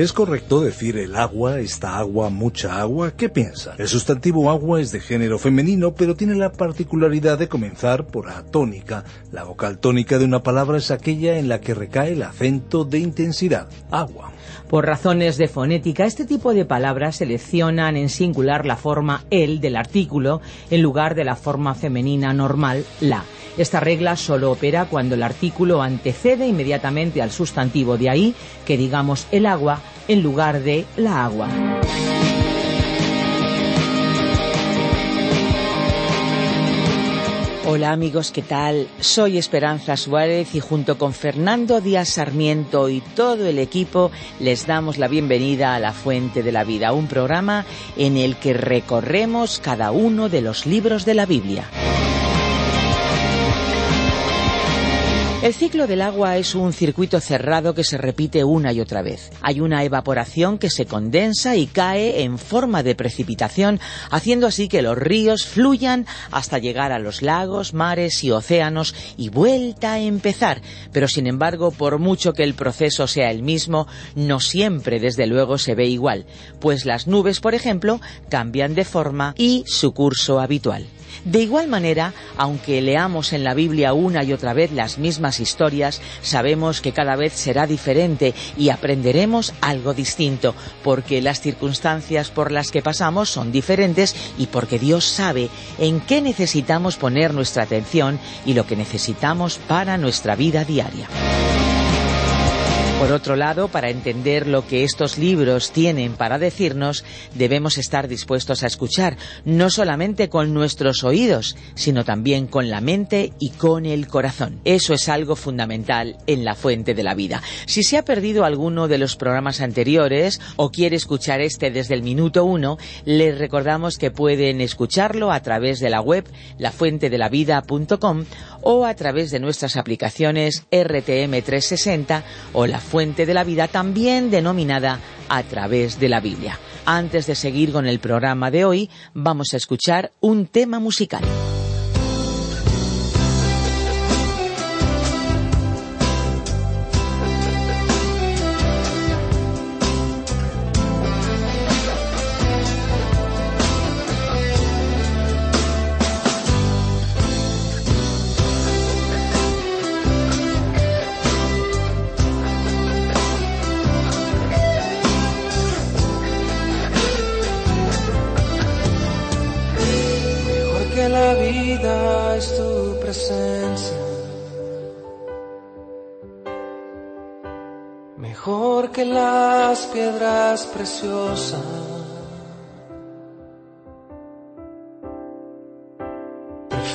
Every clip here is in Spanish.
¿Es correcto decir el agua, esta agua, mucha agua? ¿Qué piensa? El sustantivo agua es de género femenino, pero tiene la particularidad de comenzar por A tónica. La vocal tónica de una palabra es aquella en la que recae el acento de intensidad. Agua. Por razones de fonética, este tipo de palabras seleccionan en singular la forma el del artículo en lugar de la forma femenina normal la. Esta regla solo opera cuando el artículo antecede inmediatamente al sustantivo, de ahí que digamos el agua en lugar de la agua. Hola amigos, ¿qué tal? Soy Esperanza Suárez y junto con Fernando Díaz Sarmiento y todo el equipo les damos la bienvenida a La Fuente de la Vida, un programa en el que recorremos cada uno de los libros de la Biblia. El ciclo del agua es un circuito cerrado que se repite una y otra vez. Hay una evaporación que se condensa y cae en forma de precipitación, haciendo así que los ríos fluyan hasta llegar a los lagos, mares y océanos y vuelta a empezar. Pero sin embargo, por mucho que el proceso sea el mismo, no siempre desde luego se ve igual, pues las nubes, por ejemplo, cambian de forma y su curso habitual. De igual manera, aunque leamos en la Biblia una y otra vez las mismas historias, sabemos que cada vez será diferente y aprenderemos algo distinto, porque las circunstancias por las que pasamos son diferentes y porque Dios sabe en qué necesitamos poner nuestra atención y lo que necesitamos para nuestra vida diaria. Por otro lado, para entender lo que estos libros tienen para decirnos, debemos estar dispuestos a escuchar, no solamente con nuestros oídos, sino también con la mente y con el corazón. Eso es algo fundamental en la fuente de la vida. Si se ha perdido alguno de los programas anteriores o quiere escuchar este desde el minuto uno, les recordamos que pueden escucharlo a través de la web lafuentedelavida.com o a través de nuestras aplicaciones RTM360 o la fuente de la vida, también denominada a través de la Biblia. Antes de seguir con el programa de hoy, vamos a escuchar un tema musical.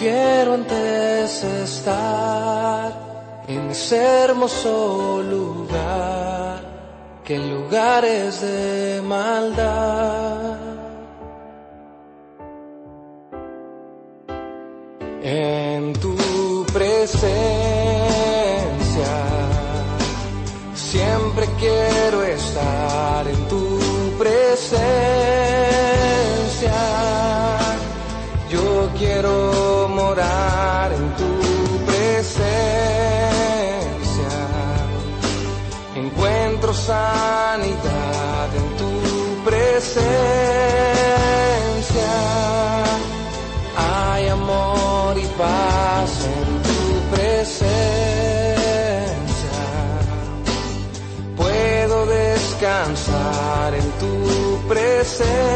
Prefiero antes estar en ese hermoso lugar que en lugares de maldad. En tu presencia siempre quiero estar en tu presencia. Sanidad en tu presencia. Hay amor y paz en tu presencia. descansar en tu presencia.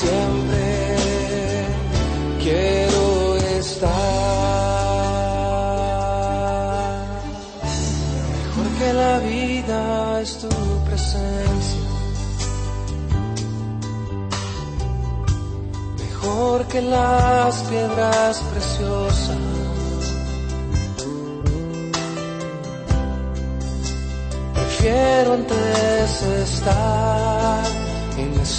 siempre quiero estar. Mejor que la vida es tu presencia. Mejor que las piedras preciosas. Prefiero antes estar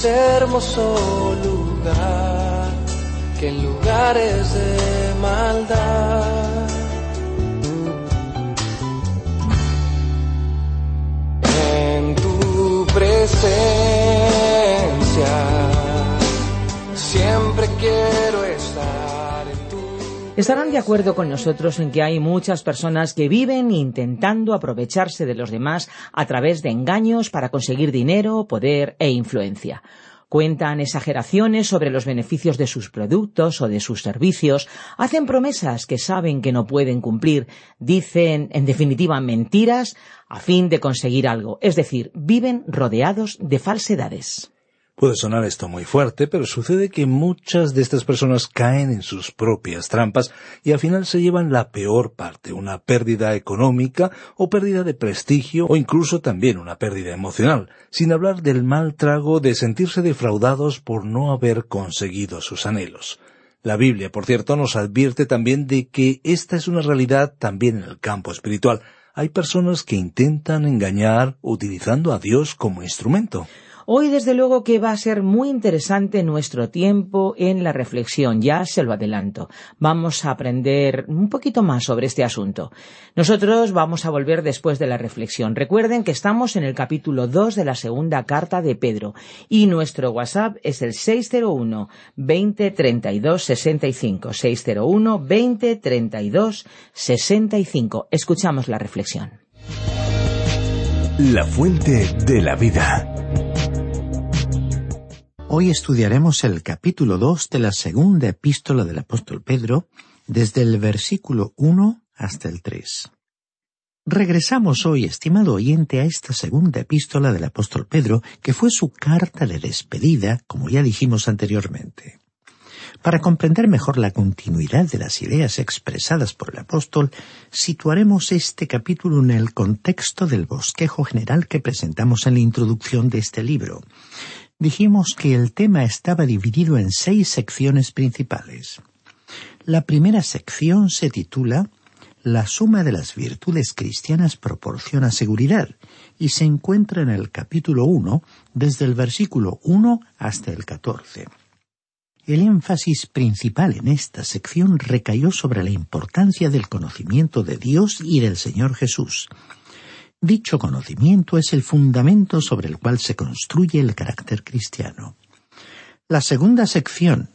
ese hermoso lugar que en lugares de maldad. Estarán de acuerdo con nosotros en que hay muchas personas que viven intentando aprovecharse de los demás a través de engaños para conseguir dinero, poder e influencia. Cuentan exageraciones sobre los beneficios de sus productos o de sus servicios, hacen promesas que saben que no pueden cumplir, dicen, en definitiva, mentiras a fin de conseguir algo, es decir, viven rodeados de falsedades. Puede sonar esto muy fuerte, pero sucede que muchas de estas personas caen en sus propias trampas y al final se llevan la peor parte, una pérdida económica o pérdida de prestigio o incluso también una pérdida emocional, sin hablar del mal trago de sentirse defraudados por no haber conseguido sus anhelos. La Biblia, por cierto, nos advierte también de que esta es una realidad también en el campo espiritual. Hay personas que intentan engañar utilizando a Dios como instrumento. Hoy, desde luego, que va a ser muy interesante nuestro tiempo en la reflexión, ya se lo adelanto. Vamos a aprender un poquito más sobre este asunto. Nosotros vamos a volver después de la reflexión. Recuerden que estamos en el capítulo 2 de la segunda carta de Pedro y nuestro WhatsApp es el 601 20 32 65. 601 20 32 65. Escuchamos la reflexión. La fuente de la vida. Hoy estudiaremos el capítulo 2 de la segunda epístola del apóstol Pedro, desde el versículo 1 hasta el 3. Regresamos hoy, estimado oyente, a esta segunda epístola del apóstol Pedro, que fue su carta de despedida, como ya dijimos anteriormente. Para comprender mejor la continuidad de las ideas expresadas por el apóstol, situaremos este capítulo en el contexto del bosquejo general que presentamos en la introducción de este libro. Dijimos que el tema estaba dividido en seis secciones principales. La primera sección se titula La suma de las virtudes cristianas proporciona seguridad y se encuentra en el capítulo 1 desde el versículo 1 hasta el 14. El énfasis principal en esta sección recayó sobre la importancia del conocimiento de Dios y del Señor Jesús. Dicho conocimiento es el fundamento sobre el cual se construye el carácter cristiano. La segunda sección,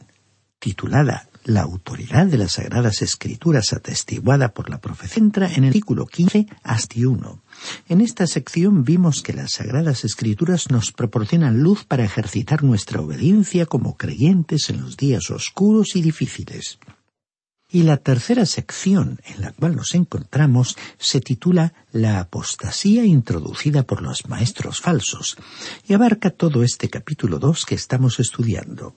titulada La autoridad de las Sagradas Escrituras atestiguada por la profecía, entra en el artículo 15 hasta 1. En esta sección vimos que las Sagradas Escrituras nos proporcionan luz para ejercitar nuestra obediencia como creyentes en los días oscuros y difíciles. Y la tercera sección en la cual nos encontramos se titula La apostasía introducida por los maestros falsos y abarca todo este capítulo 2 que estamos estudiando.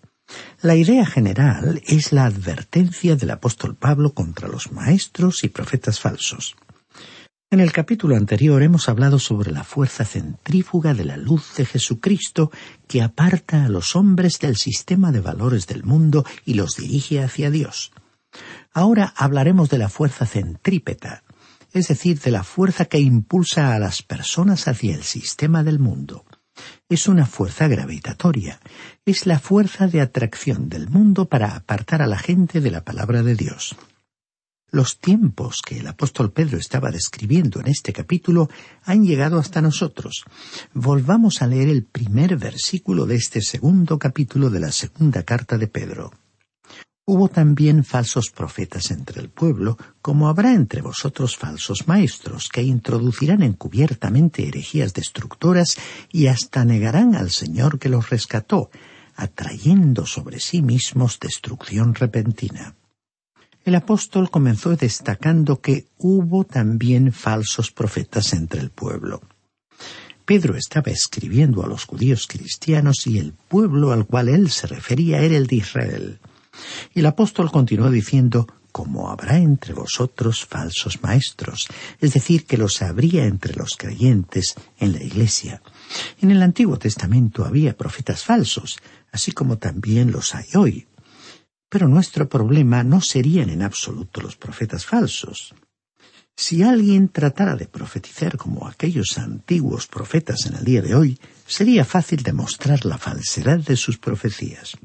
La idea general es la advertencia del apóstol Pablo contra los maestros y profetas falsos. En el capítulo anterior hemos hablado sobre la fuerza centrífuga de la luz de Jesucristo que aparta a los hombres del sistema de valores del mundo y los dirige hacia Dios. Ahora hablaremos de la fuerza centrípeta, es decir, de la fuerza que impulsa a las personas hacia el sistema del mundo. Es una fuerza gravitatoria, es la fuerza de atracción del mundo para apartar a la gente de la palabra de Dios. Los tiempos que el apóstol Pedro estaba describiendo en este capítulo han llegado hasta nosotros. Volvamos a leer el primer versículo de este segundo capítulo de la segunda carta de Pedro. Hubo también falsos profetas entre el pueblo, como habrá entre vosotros falsos maestros, que introducirán encubiertamente herejías destructoras y hasta negarán al Señor que los rescató, atrayendo sobre sí mismos destrucción repentina. El apóstol comenzó destacando que hubo también falsos profetas entre el pueblo. Pedro estaba escribiendo a los judíos cristianos y el pueblo al cual él se refería era el de Israel. Y el apóstol continuó diciendo, como habrá entre vosotros falsos maestros, es decir, que los habría entre los creyentes en la iglesia. En el Antiguo Testamento había profetas falsos, así como también los hay hoy. Pero nuestro problema no serían en absoluto los profetas falsos. Si alguien tratara de profetizar como aquellos antiguos profetas en el día de hoy, sería fácil demostrar la falsedad de sus profecías.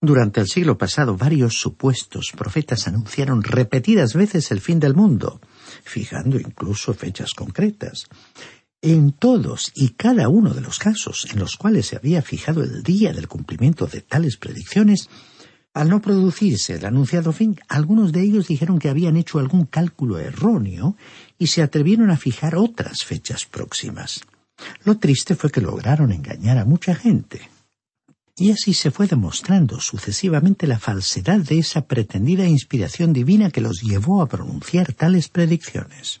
Durante el siglo pasado varios supuestos profetas anunciaron repetidas veces el fin del mundo, fijando incluso fechas concretas. En todos y cada uno de los casos en los cuales se había fijado el día del cumplimiento de tales predicciones, al no producirse el anunciado fin, algunos de ellos dijeron que habían hecho algún cálculo erróneo y se atrevieron a fijar otras fechas próximas. Lo triste fue que lograron engañar a mucha gente. Y así se fue demostrando sucesivamente la falsedad de esa pretendida inspiración divina que los llevó a pronunciar tales predicciones.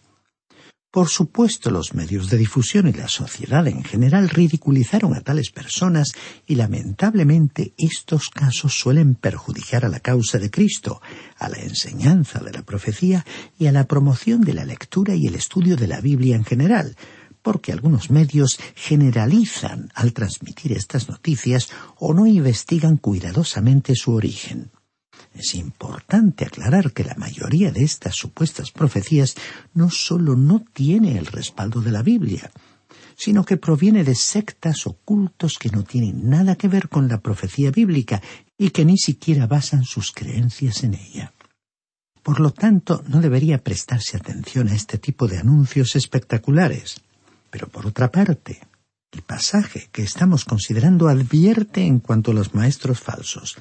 Por supuesto, los medios de difusión y la sociedad en general ridiculizaron a tales personas y lamentablemente estos casos suelen perjudicar a la causa de Cristo, a la enseñanza de la profecía y a la promoción de la lectura y el estudio de la Biblia en general, porque algunos medios generalizan al transmitir estas noticias o no investigan cuidadosamente su origen. Es importante aclarar que la mayoría de estas supuestas profecías no solo no tiene el respaldo de la Biblia, sino que proviene de sectas ocultos que no tienen nada que ver con la profecía bíblica y que ni siquiera basan sus creencias en ella. Por lo tanto, no debería prestarse atención a este tipo de anuncios espectaculares. Pero por otra parte, el pasaje que estamos considerando advierte en cuanto a los maestros falsos,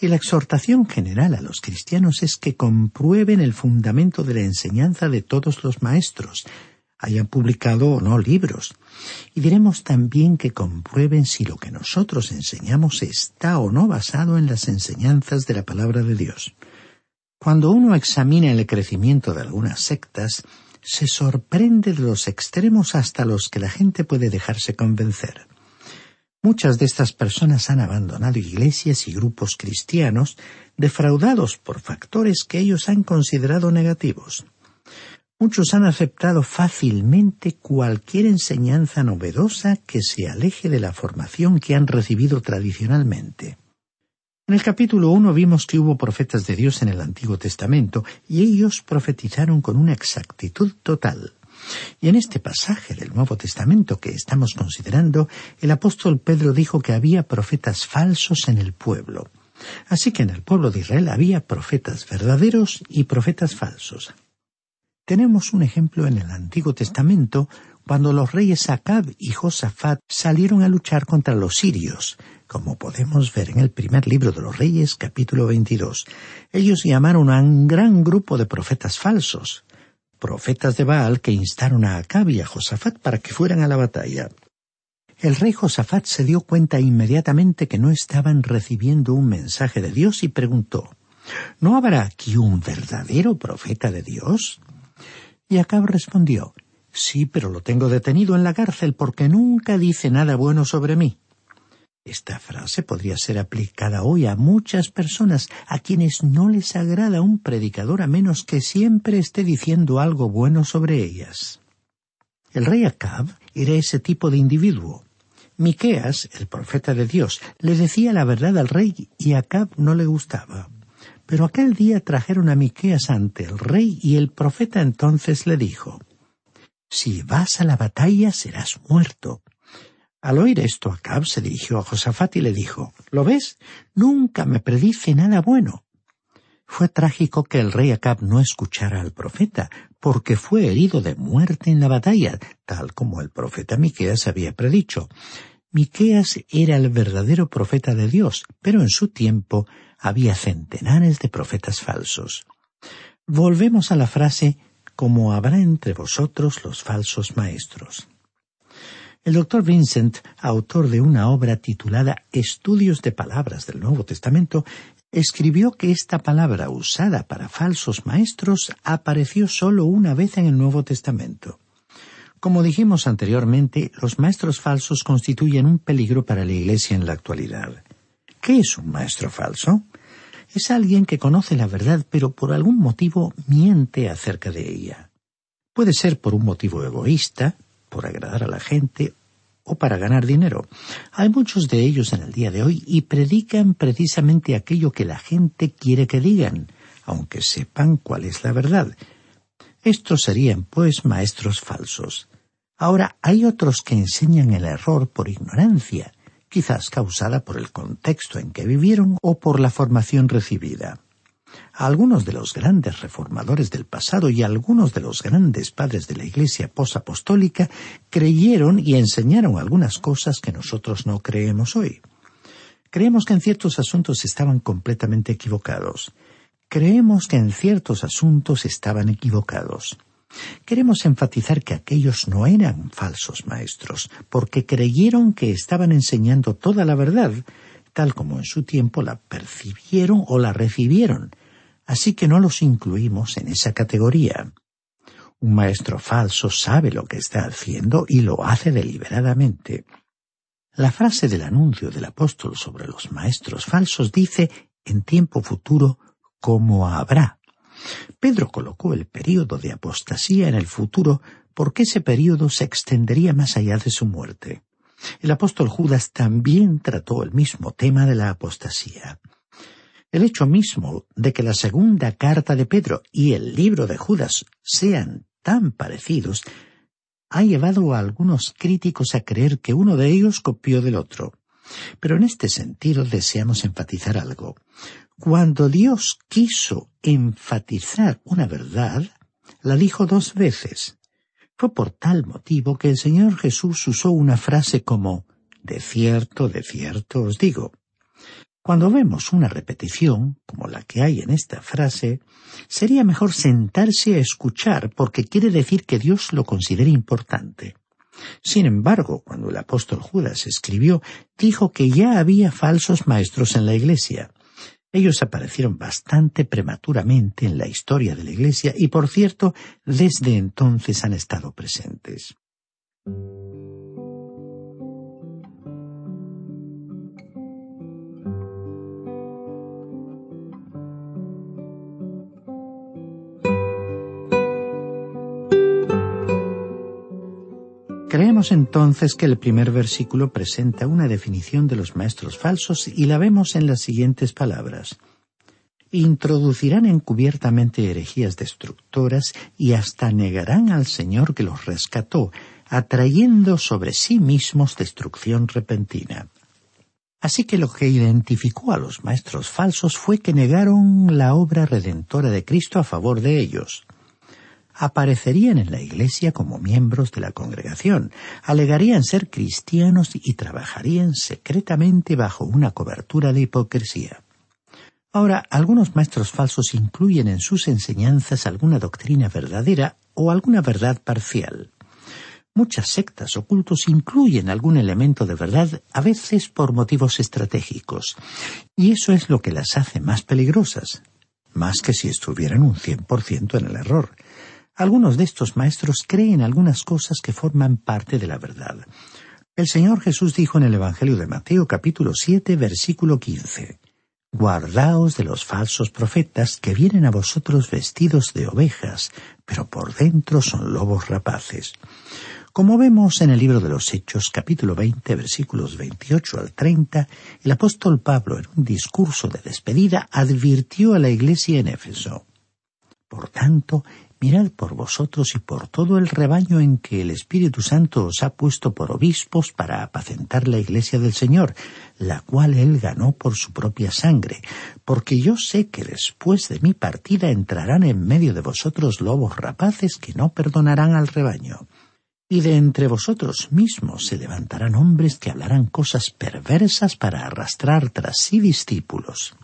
y la exhortación general a los cristianos es que comprueben el fundamento de la enseñanza de todos los maestros, hayan publicado o no libros. Y diremos también que comprueben si lo que nosotros enseñamos está o no basado en las enseñanzas de la palabra de Dios. Cuando uno examina el crecimiento de algunas sectas, se sorprende de los extremos hasta los que la gente puede dejarse convencer. Muchas de estas personas han abandonado iglesias y grupos cristianos defraudados por factores que ellos han considerado negativos. Muchos han aceptado fácilmente cualquier enseñanza novedosa que se aleje de la formación que han recibido tradicionalmente. En el capítulo 1 vimos que hubo profetas de Dios en el Antiguo Testamento y ellos profetizaron con una exactitud total. Y en este pasaje del Nuevo Testamento que estamos considerando, el apóstol Pedro dijo que había profetas falsos en el pueblo. Así que en el pueblo de Israel había profetas verdaderos y profetas falsos. Tenemos un ejemplo en el Antiguo Testamento cuando los reyes Acab y Josafat salieron a luchar contra los sirios, como podemos ver en el primer libro de los Reyes, capítulo 22. Ellos llamaron a un gran grupo de profetas falsos, profetas de Baal que instaron a Acab y a Josafat para que fueran a la batalla. El rey Josafat se dio cuenta inmediatamente que no estaban recibiendo un mensaje de Dios y preguntó ¿No habrá aquí un verdadero profeta de Dios? Y Acab respondió Sí, pero lo tengo detenido en la cárcel porque nunca dice nada bueno sobre mí. Esta frase podría ser aplicada hoy a muchas personas a quienes no les agrada un predicador a menos que siempre esté diciendo algo bueno sobre ellas. El rey Acab era ese tipo de individuo. Miqueas, el profeta de Dios, le decía la verdad al rey y Acab no le gustaba. Pero aquel día trajeron a Miqueas ante el rey y el profeta entonces le dijo Si vas a la batalla serás muerto, al oír esto, Acab se dirigió a Josafat y le dijo, ¿Lo ves? Nunca me predice nada bueno. Fue trágico que el rey Acab no escuchara al profeta, porque fue herido de muerte en la batalla, tal como el profeta Miqueas había predicho. Miqueas era el verdadero profeta de Dios, pero en su tiempo había centenares de profetas falsos. Volvemos a la frase como habrá entre vosotros los falsos maestros. El doctor Vincent, autor de una obra titulada Estudios de Palabras del Nuevo Testamento, escribió que esta palabra usada para falsos maestros apareció solo una vez en el Nuevo Testamento. Como dijimos anteriormente, los maestros falsos constituyen un peligro para la Iglesia en la actualidad. ¿Qué es un maestro falso? Es alguien que conoce la verdad pero por algún motivo miente acerca de ella. Puede ser por un motivo egoísta, por agradar a la gente o para ganar dinero. Hay muchos de ellos en el día de hoy y predican precisamente aquello que la gente quiere que digan, aunque sepan cuál es la verdad. Estos serían, pues, maestros falsos. Ahora hay otros que enseñan el error por ignorancia, quizás causada por el contexto en que vivieron o por la formación recibida. Algunos de los grandes reformadores del pasado y algunos de los grandes padres de la Iglesia posapostólica creyeron y enseñaron algunas cosas que nosotros no creemos hoy. Creemos que en ciertos asuntos estaban completamente equivocados. Creemos que en ciertos asuntos estaban equivocados. Queremos enfatizar que aquellos no eran falsos maestros, porque creyeron que estaban enseñando toda la verdad, tal como en su tiempo la percibieron o la recibieron, así que no los incluimos en esa categoría. Un maestro falso sabe lo que está haciendo y lo hace deliberadamente. La frase del anuncio del apóstol sobre los maestros falsos dice en tiempo futuro como habrá. Pedro colocó el período de apostasía en el futuro porque ese período se extendería más allá de su muerte. El apóstol Judas también trató el mismo tema de la apostasía. El hecho mismo de que la segunda carta de Pedro y el libro de Judas sean tan parecidos ha llevado a algunos críticos a creer que uno de ellos copió del otro. Pero en este sentido deseamos enfatizar algo. Cuando Dios quiso enfatizar una verdad, la dijo dos veces. Fue por tal motivo que el Señor Jesús usó una frase como de cierto, de cierto os digo. Cuando vemos una repetición, como la que hay en esta frase, sería mejor sentarse a escuchar porque quiere decir que Dios lo considera importante. Sin embargo, cuando el apóstol Judas escribió, dijo que ya había falsos maestros en la Iglesia. Ellos aparecieron bastante prematuramente en la historia de la Iglesia y, por cierto, desde entonces han estado presentes. Entonces que el primer versículo presenta una definición de los maestros falsos y la vemos en las siguientes palabras. Introducirán encubiertamente herejías destructoras y hasta negarán al Señor que los rescató, atrayendo sobre sí mismos destrucción repentina. Así que lo que identificó a los maestros falsos fue que negaron la obra redentora de Cristo a favor de ellos aparecerían en la Iglesia como miembros de la congregación, alegarían ser cristianos y trabajarían secretamente bajo una cobertura de hipocresía. Ahora, algunos maestros falsos incluyen en sus enseñanzas alguna doctrina verdadera o alguna verdad parcial. Muchas sectas ocultos incluyen algún elemento de verdad, a veces por motivos estratégicos, y eso es lo que las hace más peligrosas, más que si estuvieran un cien por ciento en el error. Algunos de estos maestros creen algunas cosas que forman parte de la verdad. El Señor Jesús dijo en el Evangelio de Mateo capítulo 7 versículo 15 Guardaos de los falsos profetas que vienen a vosotros vestidos de ovejas, pero por dentro son lobos rapaces. Como vemos en el libro de los Hechos, capítulo 20, versículos 28 al 30, el apóstol Pablo, en un discurso de despedida, advirtió a la iglesia en Éfeso. Por tanto, mirad por vosotros y por todo el rebaño en que el Espíritu Santo os ha puesto por obispos para apacentar la iglesia del Señor, la cual él ganó por su propia sangre, porque yo sé que después de mi partida entrarán en medio de vosotros lobos rapaces que no perdonarán al rebaño. Y de entre vosotros mismos se levantarán hombres que hablarán cosas perversas para arrastrar tras sí discípulos.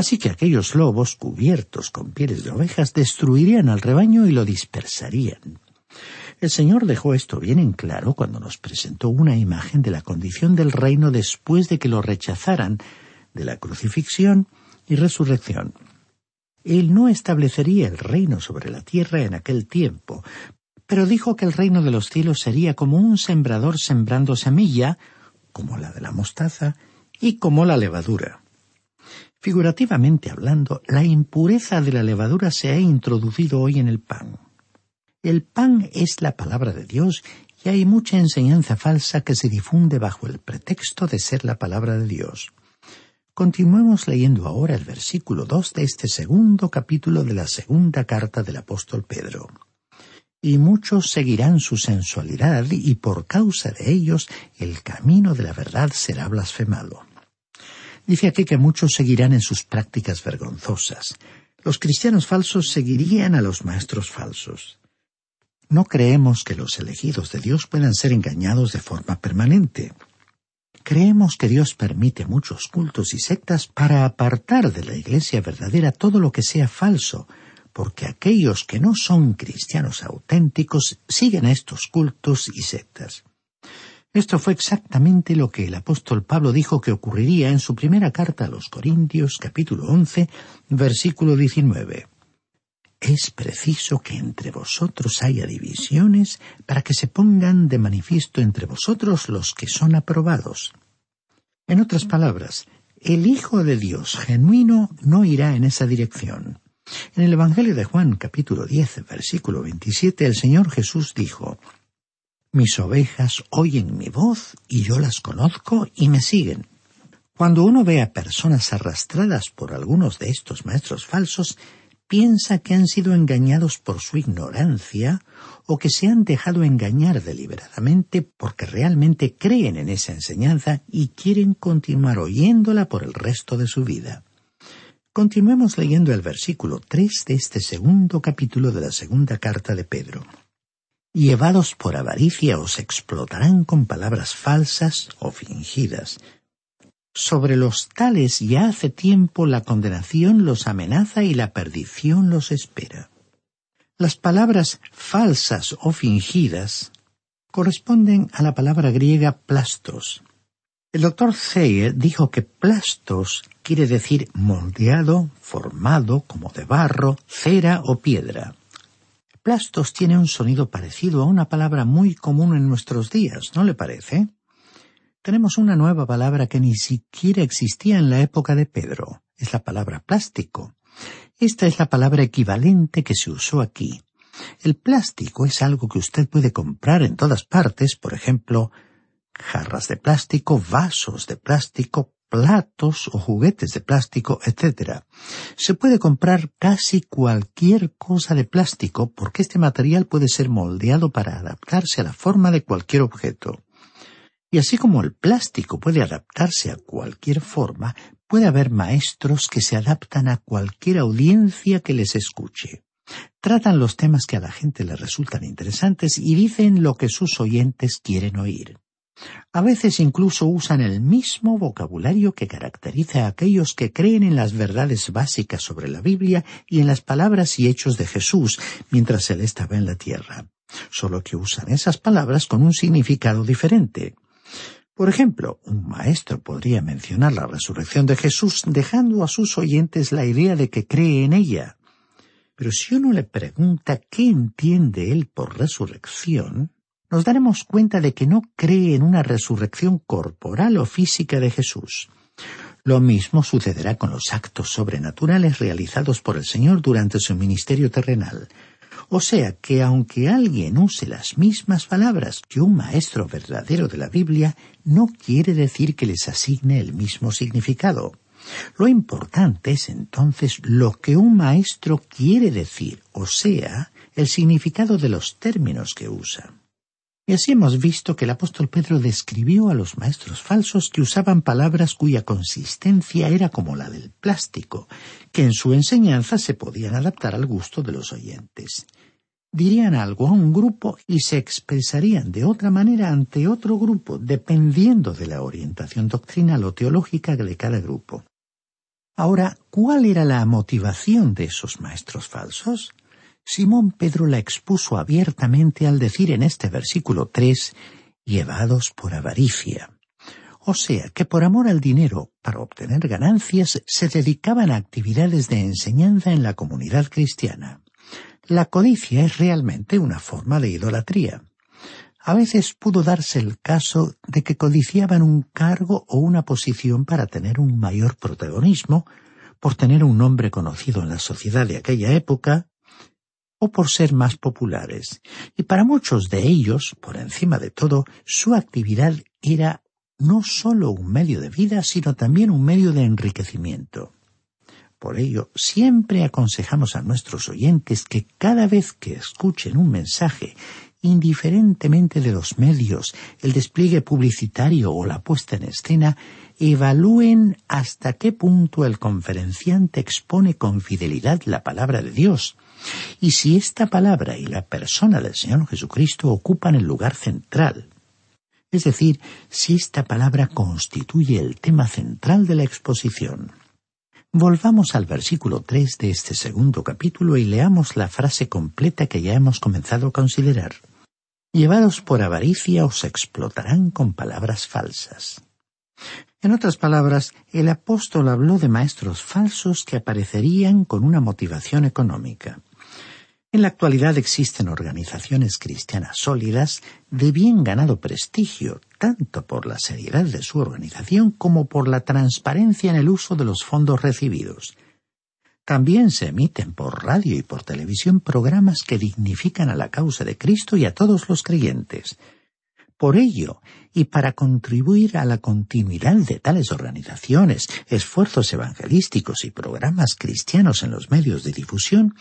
Así que aquellos lobos cubiertos con pieles de ovejas destruirían al rebaño y lo dispersarían. El Señor dejó esto bien en claro cuando nos presentó una imagen de la condición del reino después de que lo rechazaran de la crucifixión y resurrección. Él no establecería el reino sobre la tierra en aquel tiempo, pero dijo que el reino de los cielos sería como un sembrador sembrando semilla, como la de la mostaza, y como la levadura. Figurativamente hablando, la impureza de la levadura se ha introducido hoy en el pan. El pan es la palabra de Dios y hay mucha enseñanza falsa que se difunde bajo el pretexto de ser la palabra de Dios. Continuemos leyendo ahora el versículo 2 de este segundo capítulo de la segunda carta del apóstol Pedro. Y muchos seguirán su sensualidad y por causa de ellos el camino de la verdad será blasfemado. Dice aquí que muchos seguirán en sus prácticas vergonzosas. Los cristianos falsos seguirían a los maestros falsos. No creemos que los elegidos de Dios puedan ser engañados de forma permanente. Creemos que Dios permite muchos cultos y sectas para apartar de la Iglesia verdadera todo lo que sea falso, porque aquellos que no son cristianos auténticos siguen a estos cultos y sectas. Esto fue exactamente lo que el apóstol Pablo dijo que ocurriría en su primera carta a los Corintios capítulo 11, versículo 19. Es preciso que entre vosotros haya divisiones para que se pongan de manifiesto entre vosotros los que son aprobados. En otras palabras, el Hijo de Dios genuino no irá en esa dirección. En el Evangelio de Juan capítulo 10 versículo 27 el Señor Jesús dijo, Mis ovejas oyen mi voz y yo las conozco y me siguen. Cuando uno ve a personas arrastradas por algunos de estos maestros falsos, piensa que han sido engañados por su ignorancia o que se han dejado engañar deliberadamente porque realmente creen en esa enseñanza y quieren continuar oyéndola por el resto de su vida. Continuemos leyendo el versículo 3 de este segundo capítulo de la segunda carta de Pedro. Llevados por avaricia os explotarán con palabras falsas o fingidas, sobre los tales ya hace tiempo la condenación los amenaza y la perdición los espera. Las palabras falsas o fingidas corresponden a la palabra griega plastos. El doctor Zeyer dijo que plastos quiere decir moldeado, formado como de barro, cera o piedra. Plastos tiene un sonido parecido a una palabra muy común en nuestros días, ¿no le parece? tenemos una nueva palabra que ni siquiera existía en la época de Pedro. Es la palabra plástico. Esta es la palabra equivalente que se usó aquí. El plástico es algo que usted puede comprar en todas partes, por ejemplo, jarras de plástico, vasos de plástico, platos o juguetes de plástico, etc. Se puede comprar casi cualquier cosa de plástico porque este material puede ser moldeado para adaptarse a la forma de cualquier objeto. Y así como el plástico puede adaptarse a cualquier forma, puede haber maestros que se adaptan a cualquier audiencia que les escuche. Tratan los temas que a la gente le resultan interesantes y dicen lo que sus oyentes quieren oír. A veces incluso usan el mismo vocabulario que caracteriza a aquellos que creen en las verdades básicas sobre la Biblia y en las palabras y hechos de Jesús mientras él estaba en la tierra, solo que usan esas palabras con un significado diferente. Por ejemplo, un maestro podría mencionar la resurrección de Jesús dejando a sus oyentes la idea de que cree en ella. Pero si uno le pregunta qué entiende él por resurrección, nos daremos cuenta de que no cree en una resurrección corporal o física de Jesús. Lo mismo sucederá con los actos sobrenaturales realizados por el Señor durante su ministerio terrenal. O sea que aunque alguien use las mismas palabras que un maestro verdadero de la Biblia, no quiere decir que les asigne el mismo significado. Lo importante es entonces lo que un maestro quiere decir, o sea, el significado de los términos que usa. Y así hemos visto que el apóstol Pedro describió a los maestros falsos que usaban palabras cuya consistencia era como la del plástico, que en su enseñanza se podían adaptar al gusto de los oyentes dirían algo a un grupo y se expresarían de otra manera ante otro grupo, dependiendo de la orientación doctrinal o teológica de cada grupo. Ahora, ¿cuál era la motivación de esos maestros falsos? Simón Pedro la expuso abiertamente al decir en este versículo tres, llevados por avaricia. O sea, que por amor al dinero, para obtener ganancias, se dedicaban a actividades de enseñanza en la comunidad cristiana. La codicia es realmente una forma de idolatría. A veces pudo darse el caso de que codiciaban un cargo o una posición para tener un mayor protagonismo, por tener un nombre conocido en la sociedad de aquella época, o por ser más populares. Y para muchos de ellos, por encima de todo, su actividad era no sólo un medio de vida, sino también un medio de enriquecimiento. Por ello, siempre aconsejamos a nuestros oyentes que cada vez que escuchen un mensaje, indiferentemente de los medios, el despliegue publicitario o la puesta en escena, evalúen hasta qué punto el conferenciante expone con fidelidad la palabra de Dios, y si esta palabra y la persona del Señor Jesucristo ocupan el lugar central, es decir, si esta palabra constituye el tema central de la exposición. Volvamos al versículo tres de este segundo capítulo y leamos la frase completa que ya hemos comenzado a considerar. Llevados por avaricia os explotarán con palabras falsas. En otras palabras, el apóstol habló de maestros falsos que aparecerían con una motivación económica. En la actualidad existen organizaciones cristianas sólidas de bien ganado prestigio, tanto por la seriedad de su organización como por la transparencia en el uso de los fondos recibidos. También se emiten por radio y por televisión programas que dignifican a la causa de Cristo y a todos los creyentes. Por ello, y para contribuir a la continuidad de tales organizaciones, esfuerzos evangelísticos y programas cristianos en los medios de difusión,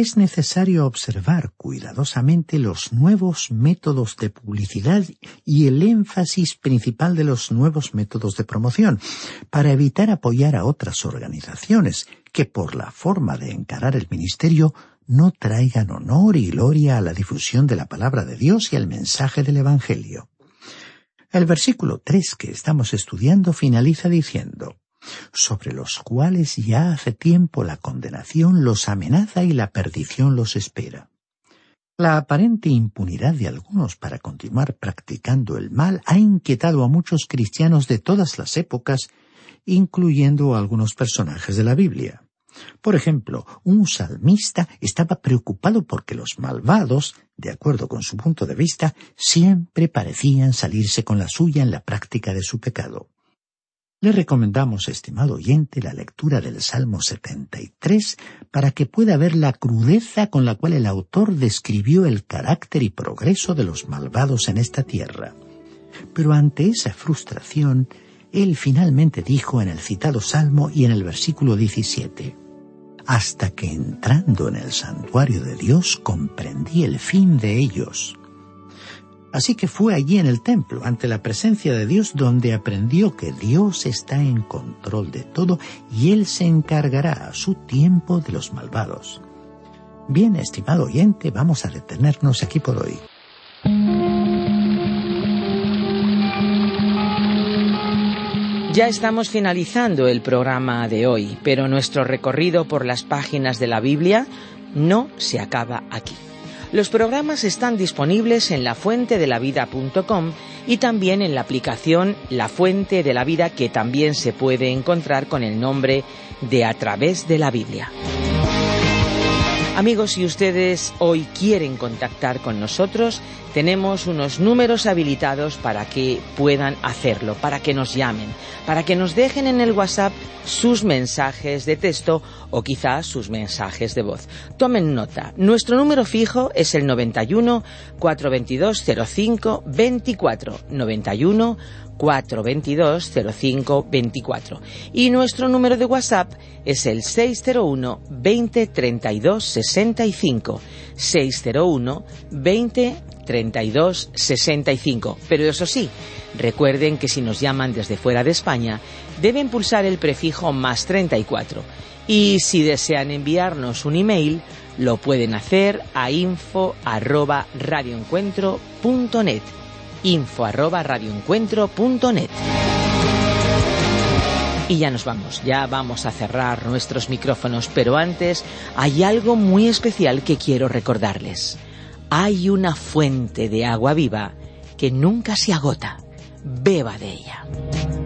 es necesario observar cuidadosamente los nuevos métodos de publicidad y el énfasis principal de los nuevos métodos de promoción, para evitar apoyar a otras organizaciones que por la forma de encarar el ministerio no traigan honor y gloria a la difusión de la palabra de Dios y al mensaje del Evangelio. El versículo tres que estamos estudiando finaliza diciendo sobre los cuales ya hace tiempo la condenación los amenaza y la perdición los espera. La aparente impunidad de algunos para continuar practicando el mal ha inquietado a muchos cristianos de todas las épocas, incluyendo a algunos personajes de la Biblia. Por ejemplo, un salmista estaba preocupado porque los malvados, de acuerdo con su punto de vista, siempre parecían salirse con la suya en la práctica de su pecado. Le recomendamos, estimado oyente, la lectura del Salmo 73 para que pueda ver la crudeza con la cual el autor describió el carácter y progreso de los malvados en esta tierra. Pero ante esa frustración, él finalmente dijo en el citado Salmo y en el versículo 17, Hasta que entrando en el santuario de Dios comprendí el fin de ellos. Así que fue allí en el templo, ante la presencia de Dios, donde aprendió que Dios está en control de todo y Él se encargará a su tiempo de los malvados. Bien, estimado oyente, vamos a detenernos aquí por hoy. Ya estamos finalizando el programa de hoy, pero nuestro recorrido por las páginas de la Biblia no se acaba aquí. Los programas están disponibles en lafuentedelavida.com y también en la aplicación La Fuente de la Vida que también se puede encontrar con el nombre de A través de la Biblia. Amigos, si ustedes hoy quieren contactar con nosotros, tenemos unos números habilitados para que puedan hacerlo, para que nos llamen, para que nos dejen en el WhatsApp sus mensajes de texto o quizás sus mensajes de voz. Tomen nota. Nuestro número fijo es el 91 422 05 24 91 422 05 24 y nuestro número de WhatsApp es el 601 20 32 65 601 20 32 65 pero eso sí recuerden que si nos llaman desde fuera de España deben pulsar el prefijo más 34 y si desean enviarnos un email lo pueden hacer a info arroba radioencuentro.net info arroba radioencuentro.net. Y ya nos vamos, ya vamos a cerrar nuestros micrófonos, pero antes hay algo muy especial que quiero recordarles. Hay una fuente de agua viva que nunca se agota. Beba de ella.